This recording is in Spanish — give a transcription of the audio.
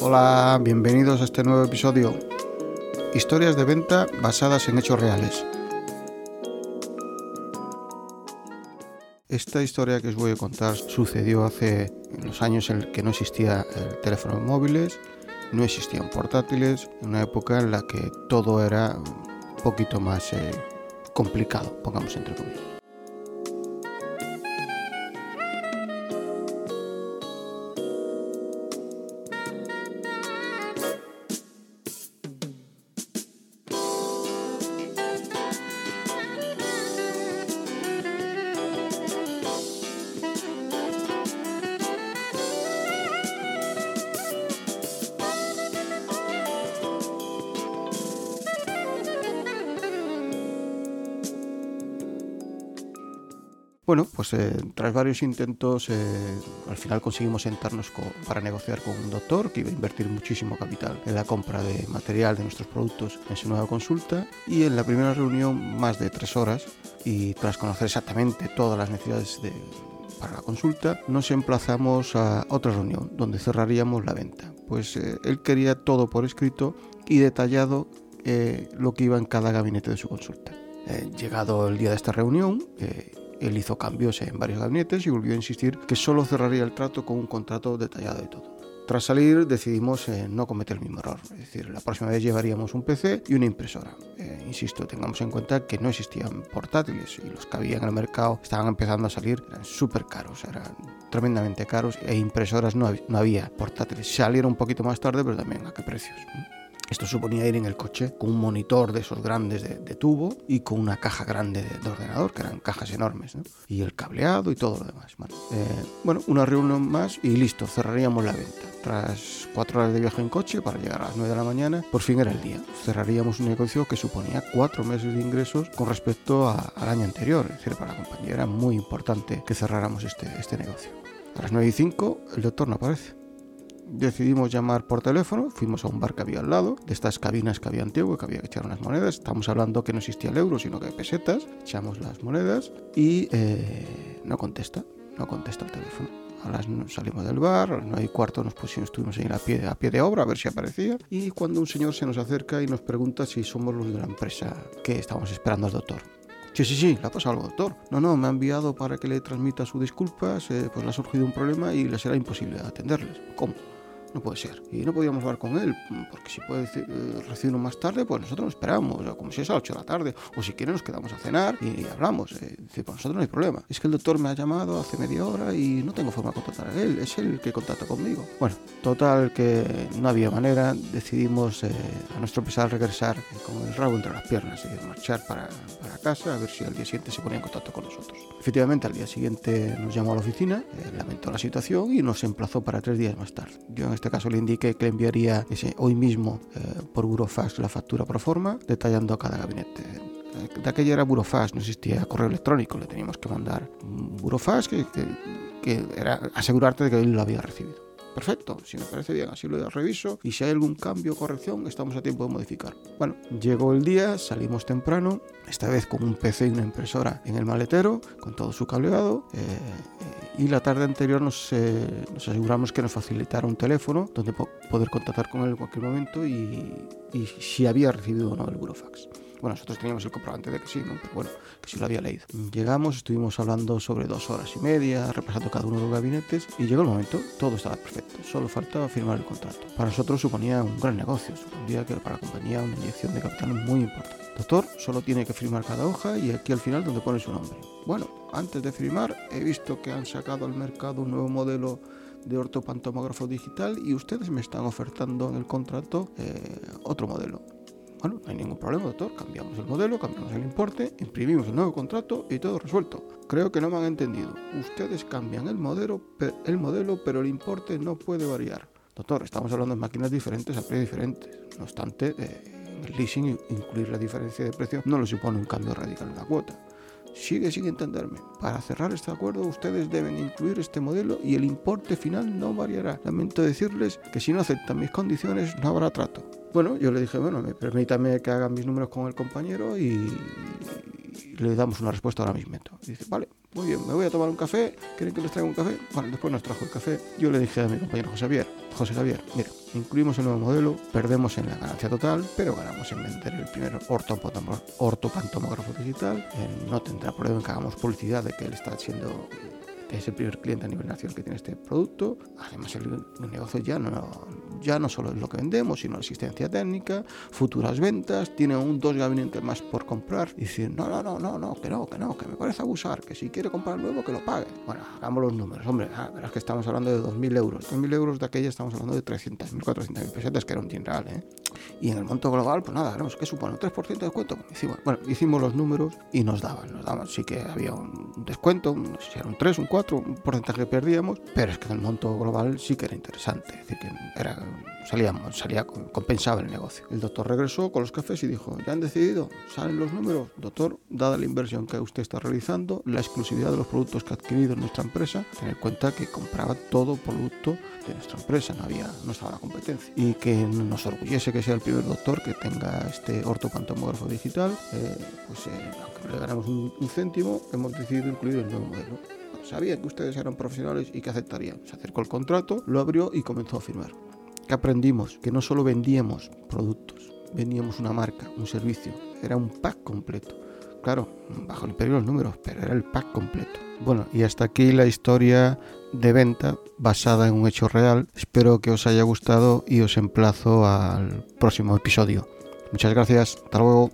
Hola, bienvenidos a este nuevo episodio. Historias de venta basadas en hechos reales. Esta historia que os voy a contar sucedió hace los años en que no existía el teléfono móviles, no existían portátiles, en una época en la que todo era un poquito más eh, complicado, pongamos entre comillas. Bueno, pues eh, tras varios intentos, eh, al final conseguimos sentarnos para negociar con un doctor que iba a invertir muchísimo capital en la compra de material de nuestros productos en su nueva consulta. Y en la primera reunión, más de tres horas, y tras conocer exactamente todas las necesidades para la consulta, nos emplazamos a otra reunión donde cerraríamos la venta. Pues eh, él quería todo por escrito y detallado lo que iba en cada gabinete de su consulta. llegado el día de esta reunión, él hizo cambios en varios gabinetes y volvió a insistir que solo cerraría el trato con un contrato detallado de todo. Tras salir decidimos eh, no cometer el mismo error, es decir, la próxima vez llevaríamos un PC y una impresora. Eh, insisto, tengamos en cuenta que no existían portátiles y los que había en el mercado estaban empezando a salir, eran súper caros, eran tremendamente caros e impresoras no, no había portátiles. Salieron un poquito más tarde, pero también a qué precios. Esto suponía ir en el coche con un monitor de esos grandes de, tubo y con una caja grande de, ordenador, que eran cajas enormes, ¿no? y el cableado y todo lo demás. Eh, bueno, una reunión más y listo, cerraríamos la venta. Tras cuatro horas de viaje en coche para llegar a las 9 de la mañana, por fin era el día. Cerraríamos un negocio que suponía cuatro meses de ingresos con respecto al año anterior. Es decir, para la compañía era muy importante que cerráramos este, este negocio. A las 9 y 5 el doctor no aparece decidimos llamar por teléfono, fuimos a un bar que había al lado, de estas cabinas que había antiguo, que había que echar unas monedas, estamos hablando que no existía el euro, sino que pesetas, echamos las monedas y eh, no contesta, no contesta el teléfono. A las salimos del bar, a las 9 y cuarto nos pusimos, estuvimos ahí a pie, a pie de obra a ver si aparecía. Y cuando un señor se nos acerca y nos pregunta si somos los de la empresa que estábamos esperando al doctor. Sí, sí, sí, le ha pasado algo, doctor. No, no, me ha enviado para que le transmita sus disculpas, eh, pues le ha surgido un problema y le será imposible atenderles. ¿Cómo? No puede ser. Y no podíamos hablar con él, porque si puede eh, recibirnos más tarde, pues nosotros nos esperamos, como si es a las 8 de la tarde, o si quiere nos quedamos a cenar y, hablamos. Eh, decir, para nosotros no hay problema. Es que el doctor me ha llamado hace media hora y no tengo forma de contactar a él, es él que contacta conmigo. Bueno, total que no había manera, decidimos eh, a nuestro pesar regresar con el rabo entre las piernas y marchar para, para casa a ver si al día siguiente se ponía en contacto con nosotros. Efectivamente, al día siguiente nos llamó a la oficina, lamentó la situación y nos emplazó para tres días más tarde. Yo en este caso le indiqué que le enviaría ese, hoy mismo eh, por Burofax la factura pro forma, detallando cada gabinete. Eh, de aquella era Burofax, no existía correo electrónico, le teníamos que mandar Burofax que, que era asegurarte de que él lo había recibido. Perfecto, si me parece bien, así lo reviso y si hay algún cambio o corrección, estamos a tiempo de modificar. Bueno, llegó el día, salimos temprano, esta vez con un PC y una impresora en el maletero, con todo su cableado. Eh, y la tarde anterior nos, eh, nos, aseguramos que nos facilitara un teléfono donde poder contactar con él en cualquier momento y, y si había recibido o no el burofax. Bueno, nosotros teníamos el comprobante de que sí. Pero bueno, que sí lo había leído. Llegamos, estuvimos hablando sobre dos horas y media, repasando cada uno de los gabinetes y llegó el momento, todo estaba perfecto, solo faltaba firmar el contrato. Para nosotros suponía un gran negocio, suponía que para la compañía una inyección de capital muy importante. Doctor, solo tiene que firmar cada hoja y aquí al final donde pone su nombre. Bueno, antes de firmar he visto que han sacado al mercado un nuevo modelo de ortopantomógrafo digital y ustedes me están ofertando en el contrato eh, otro modelo. Bueno, no hay ningún problema, doctor. Cambiamos el modelo, cambiamos el importe, imprimimos el nuevo contrato y todo resuelto. Creo que no me han entendido. Ustedes cambian el modelo, el modelo pero el importe no puede variar. Doctor, estamos hablando de máquinas diferentes a precios diferentes. No obstante, eh, el leasing incluir la diferencia de precio no le supone un cambio radical en la cuota. Sigue sin entenderme. Para cerrar este acuerdo ustedes deben incluir este modelo y el importe final no variará. Lamento decirles que si no aceptan mis condiciones no habrá trato. Bueno, yo le dije, bueno, permítame que haga mis números con el compañero y, le damos una respuesta ahora mismo. dice, vale, muy bien, me voy a tomar un café, ¿quieren que les traiga un café? Bueno, después nos trajo el café. Yo le dije a mi compañero José Javier, José Javier, mira, incluimos el nuevo modelo, perdemos en la ganancia total, pero ganamos en vender el primer ortopantomógrafo digital. no tendrá problema en que hagamos publicidad de que él está siendo es el primer cliente a nivel nacional que tiene este producto. Además, el, negocio ya no, ya no solo es lo que vendemos, sino la asistencia técnica, futuras ventas, tiene un dos gabinetes más por comprar. Y decir, no, no, no, no, no, que no, que no, que me parece abusar, que si quiere comprar nuevo, que lo pague. Bueno, hagamos los números. Hombre, ah, verás que estamos hablando de 2.000 euros. 2.000 euros de aquella estamos hablando de 300.000, 400.000 pesetas, que era un real, ¿eh? Y en el monto global, pues nada, ¿qué supone? ¿Un 3% de descuento? Bueno, hicimos los números y nos daban, nos daban, sí que había un descuento, no si era un 3, un 4, un porcentaje que perdíamos, pero es que en el monto global sí que era interesante, es decir, que era, salíamos, salía, compensaba el negocio. El doctor regresó con los cafés y dijo, ya han decidido, salen los números, doctor, dada la inversión que usted está realizando, la exclusividad de los productos que ha adquirido en nuestra empresa, tener en cuenta que compraba todo producto de nuestra empresa, no había, no estaba la competencia, y que nos orgullese que sea el primer doctor que tenga este ortopantomógrafo digital, eh, pues eh, aunque le ganamos un, un céntimo, hemos decidido incluir el nuevo modelo. Sabía que ustedes eran profesionales y que aceptarían. Se acercó el contrato, lo abrió y comenzó a firmar. ¿Qué aprendimos? Que no solo vendíamos productos, vendíamos una marca, un servicio. Era un pack completo. Claro, bajo el imperio de los números, pero era el pack completo. Bueno, y hasta aquí la historia de venta basada en un hecho real. Espero que os haya gustado y os emplazo al próximo episodio. Muchas gracias, hasta luego.